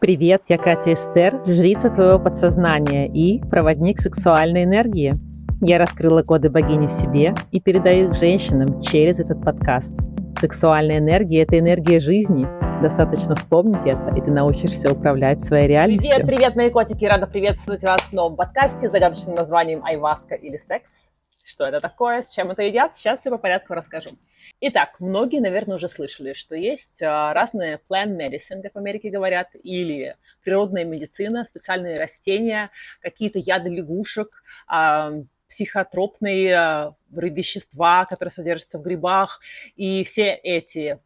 Привет, я Катя Эстер, жрица твоего подсознания и проводник сексуальной энергии. Я раскрыла коды богини в себе и передаю их женщинам через этот подкаст. Сексуальная энергия – это энергия жизни. Достаточно вспомнить это, и ты научишься управлять своей реальностью. Привет, привет, мои котики! Рада приветствовать вас в новом подкасте с загадочным названием «Айваска» или «Секс». Что это такое, с чем это едят, сейчас все по порядку расскажу. Итак, многие, наверное, уже слышали, что есть а, разные plant medicine, как в Америке говорят, или природная медицина, специальные растения, какие-то яды лягушек, психотропные э, вещества, которые содержатся в грибах. И все эти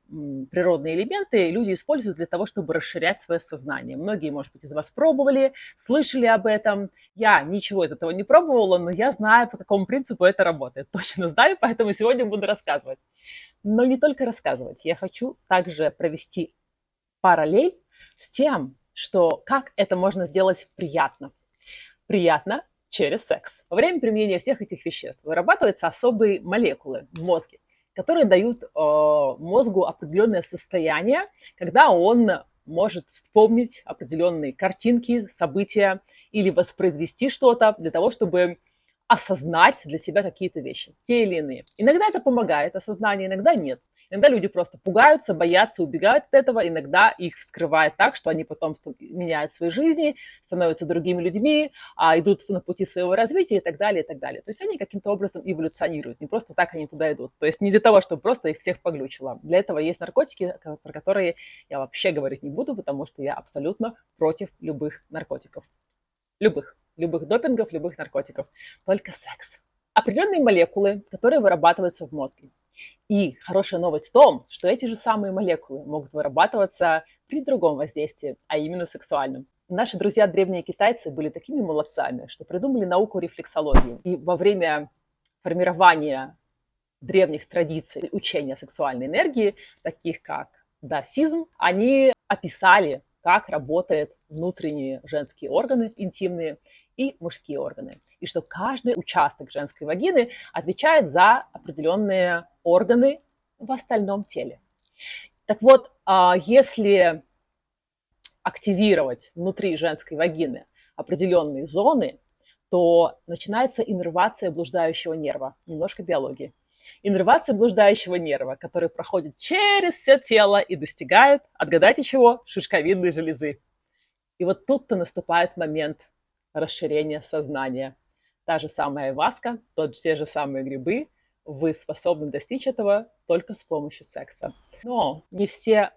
природные элементы люди используют для того, чтобы расширять свое сознание. Многие, может быть, из вас пробовали, слышали об этом. Я ничего из этого не пробовала, но я знаю, по какому принципу это работает. Точно знаю, поэтому сегодня буду рассказывать. Но не только рассказывать. Я хочу также провести параллель с тем, что как это можно сделать приятно. Приятно через секс. Во время применения всех этих веществ вырабатываются особые молекулы в мозге, которые дают э, мозгу определенное состояние, когда он может вспомнить определенные картинки, события или воспроизвести что-то для того, чтобы осознать для себя какие-то вещи, те или иные. Иногда это помогает осознание, иногда нет. Иногда люди просто пугаются, боятся, убегают от этого. Иногда их вскрывает так, что они потом меняют свои жизни, становятся другими людьми, а идут на пути своего развития и так далее, и так далее. То есть они каким-то образом эволюционируют. Не просто так они туда идут. То есть не для того, чтобы просто их всех поглючило. Для этого есть наркотики, про которые я вообще говорить не буду, потому что я абсолютно против любых наркотиков. Любых. Любых допингов, любых наркотиков. Только секс. Определенные молекулы, которые вырабатываются в мозге. И хорошая новость в том, что эти же самые молекулы могут вырабатываться при другом воздействии, а именно сексуальном. Наши друзья древние китайцы были такими молодцами, что придумали науку рефлексологию. И во время формирования древних традиций учения сексуальной энергии, таких как даосизм, они описали, как работают внутренние женские органы интимные и мужские органы. И что каждый участок женской вагины отвечает за определенные органы в остальном теле. Так вот, а, если активировать внутри женской вагины определенные зоны, то начинается иннервация блуждающего нерва, немножко биологии. Иннервация блуждающего нерва, который проходит через все тело и достигает, отгадайте чего, шишковидной железы. И вот тут-то наступает момент расширения сознания. Та же самая васка, тот, те же самые грибы, вы способны достичь этого только с помощью секса. Но не все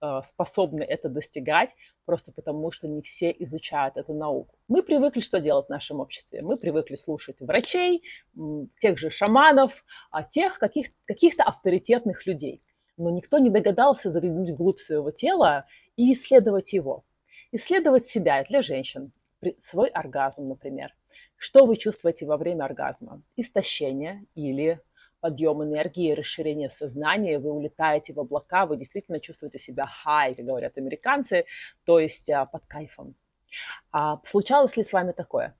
э, способны это достигать, просто потому что не все изучают эту науку. Мы привыкли что делать в нашем обществе? Мы привыкли слушать врачей, тех же шаманов, а тех каких, каких-то авторитетных людей. Но никто не догадался заглянуть вглубь своего тела и исследовать его. Исследовать себя для женщин, свой оргазм, например. Что вы чувствуете во время оргазма? Истощение или подъем энергии, расширение сознания, вы улетаете в облака, вы действительно чувствуете себя high, как говорят американцы, то есть а, под кайфом. А случалось ли с вами такое?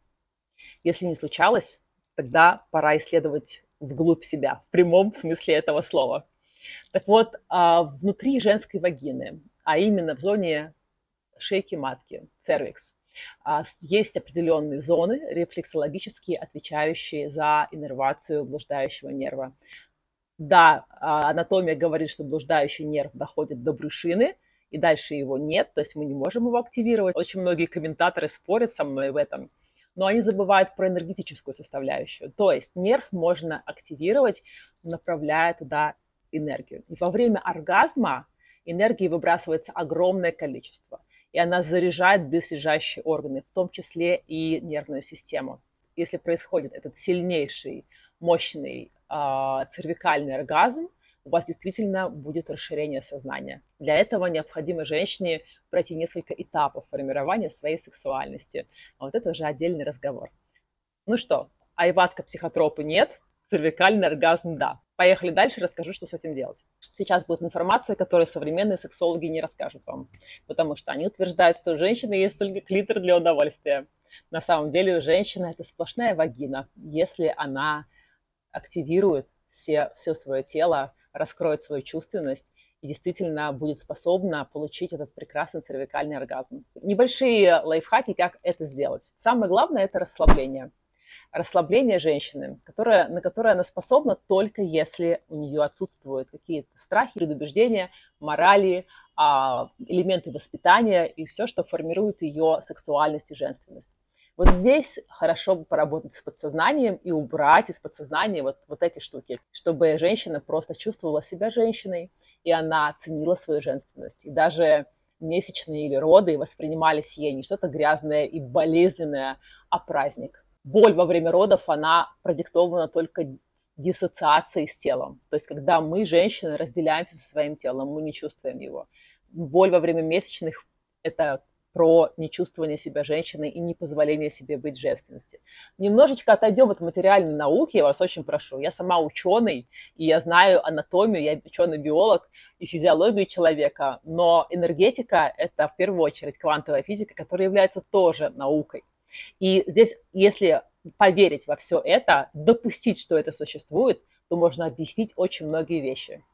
Если не случалось, тогда пора исследовать вглубь себя, в прямом смысле этого слова. Так вот, а, внутри женской вагины, а именно в зоне шейки матки, цервикс, есть определенные зоны рефлексологические, отвечающие за иннервацию блуждающего нерва. Да, а, анатомия говорит, что блуждающий нерв доходит до брюшины, и дальше его нет, то есть мы не можем его активировать. Очень многие комментаторы спорят со мной в этом, но они забывают про энергетическую составляющую. То есть нерв можно активировать, направляя туда энергию. И во время оргазма энергии выбрасывается огромное количество и она заряжает близлежащие органы, в том числе и нервную систему. Если происходит этот сильнейший, мощный э, цервикальный оргазм, у вас действительно будет расширение сознания. Для этого необходимо женщине пройти несколько этапов формирования своей сексуальности. Вот это уже отдельный разговор. Ну что, айваска психотропы нет, цервикальный оргазм да. Поехали дальше, расскажу, что с этим делать. Сейчас будет информация, которую современные сексологи не расскажут вам, потому что они утверждают, что женщина есть только клитор для удовольствия. На самом деле женщина – это сплошная вагина, если она активирует все, все свое тело, раскроет свою чувственность и действительно будет способна получить этот прекрасный цервикальный оргазм. Небольшие лайфхаки, как это сделать. Самое главное – это расслабление. Расслабление женщины, которое, на которое она способна только если у нее отсутствуют какие-то страхи, предубеждения, морали, а, элементы воспитания и все, что формирует ее сексуальность и женственность. Вот здесь хорошо бы поработать с подсознанием и убрать из подсознания вот, вот эти штуки, чтобы женщина просто чувствовала себя женщиной, и она ценила свою женственность. И даже месячные или роды воспринимались ей не что-то грязное и болезненное, а праздник. Боль во время родов, она продиктована только диссоциацией с телом. То есть, когда мы, женщины, разделяемся со своим телом, мы не чувствуем его. Боль во время месячных – это про нечувствование себя женщиной и непозволение себе быть женственности. Немножечко отойдем от материальной науки, я вас очень прошу. Я сама ученый, и я знаю анатомию, я ученый-биолог и физиологию человека, но энергетика – это в первую очередь квантовая физика, которая является тоже наукой. И здесь, если поверить во все это, допустить, что это существует, то можно объяснить очень многие вещи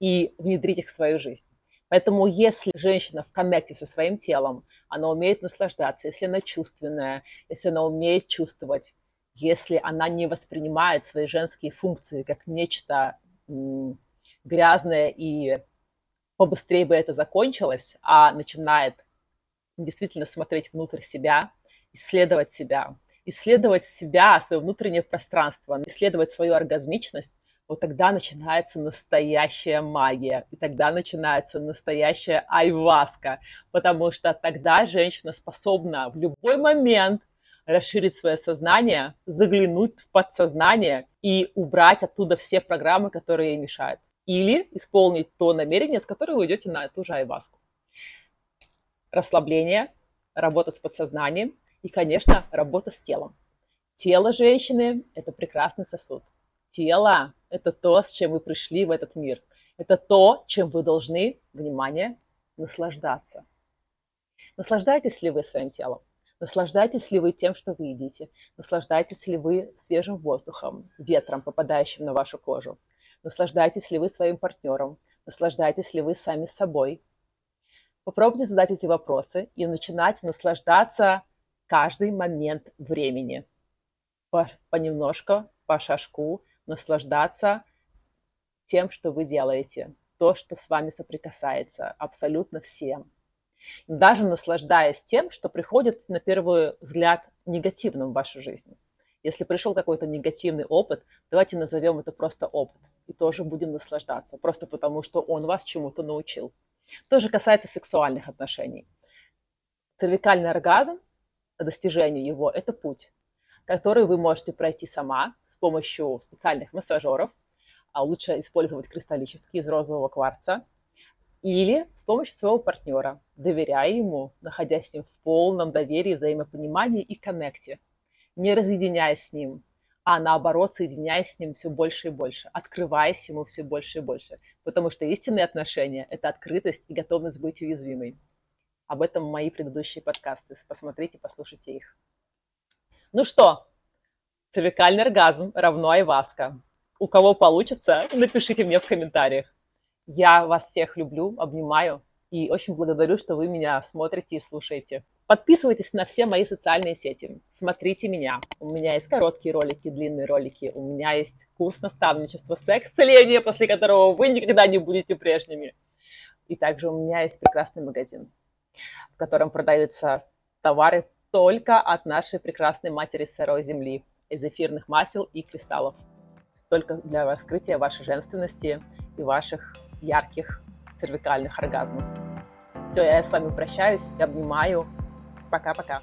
и внедрить их в свою жизнь. Поэтому если женщина в коннекте со своим телом, она умеет наслаждаться, если она чувственная, если она умеет чувствовать, если она не воспринимает свои женские функции как нечто грязное и побыстрее бы это закончилось, а начинает действительно смотреть внутрь себя, исследовать себя, исследовать себя, свое внутреннее пространство, исследовать свою оргазмичность, вот тогда начинается настоящая магия, и тогда начинается настоящая айваска, потому что тогда женщина способна в любой момент расширить свое сознание, заглянуть в подсознание и убрать оттуда все программы, которые ей мешают. Или исполнить то намерение, с которым вы идете на эту же айваску. Расслабление, работа с подсознанием и, конечно, работа с телом. Тело женщины – это прекрасный сосуд тело – это то, с чем вы пришли в этот мир. Это то, чем вы должны, внимание, наслаждаться. Наслаждаетесь ли вы своим телом? Наслаждаетесь ли вы тем, что вы едите? Наслаждаетесь ли вы свежим воздухом, ветром, попадающим на вашу кожу? Наслаждаетесь ли вы своим партнером? Наслаждаетесь ли вы сами собой? Попробуйте задать эти вопросы и начинать наслаждаться каждый момент времени. Понемножку, по шажку, наслаждаться тем, что вы делаете, то, что с вами соприкасается, абсолютно всем. Даже наслаждаясь тем, что приходит на первый взгляд негативным в вашу жизнь. Если пришел какой-то негативный опыт, давайте назовем это просто опыт. И тоже будем наслаждаться, просто потому что он вас чему-то научил. То же касается сексуальных отношений. Цервикальный оргазм, достижение его – это путь который вы можете пройти сама с помощью специальных массажеров, а лучше использовать кристаллические из розового кварца, или с помощью своего партнера, доверяя ему, находясь с ним в полном доверии, взаимопонимании и коннекте, не разъединяясь с ним, а наоборот, соединяясь с ним все больше и больше, открываясь ему все больше и больше. Потому что истинные отношения – это открытость и готовность быть уязвимой. Об этом мои предыдущие подкасты. Посмотрите, послушайте их. Ну что, цервикальный оргазм равно айваска. У кого получится, напишите мне в комментариях. Я вас всех люблю, обнимаю и очень благодарю, что вы меня смотрите и слушаете. Подписывайтесь на все мои социальные сети. Смотрите меня. У меня есть короткие ролики, длинные ролики. У меня есть курс наставничества секс-целения, после которого вы никогда не будете прежними. И также у меня есть прекрасный магазин, в котором продаются товары только от нашей прекрасной матери сырой земли, из эфирных масел и кристаллов. Только для раскрытия вашей женственности и ваших ярких цервикальных оргазмов. Все, я с вами прощаюсь, обнимаю. Пока-пока.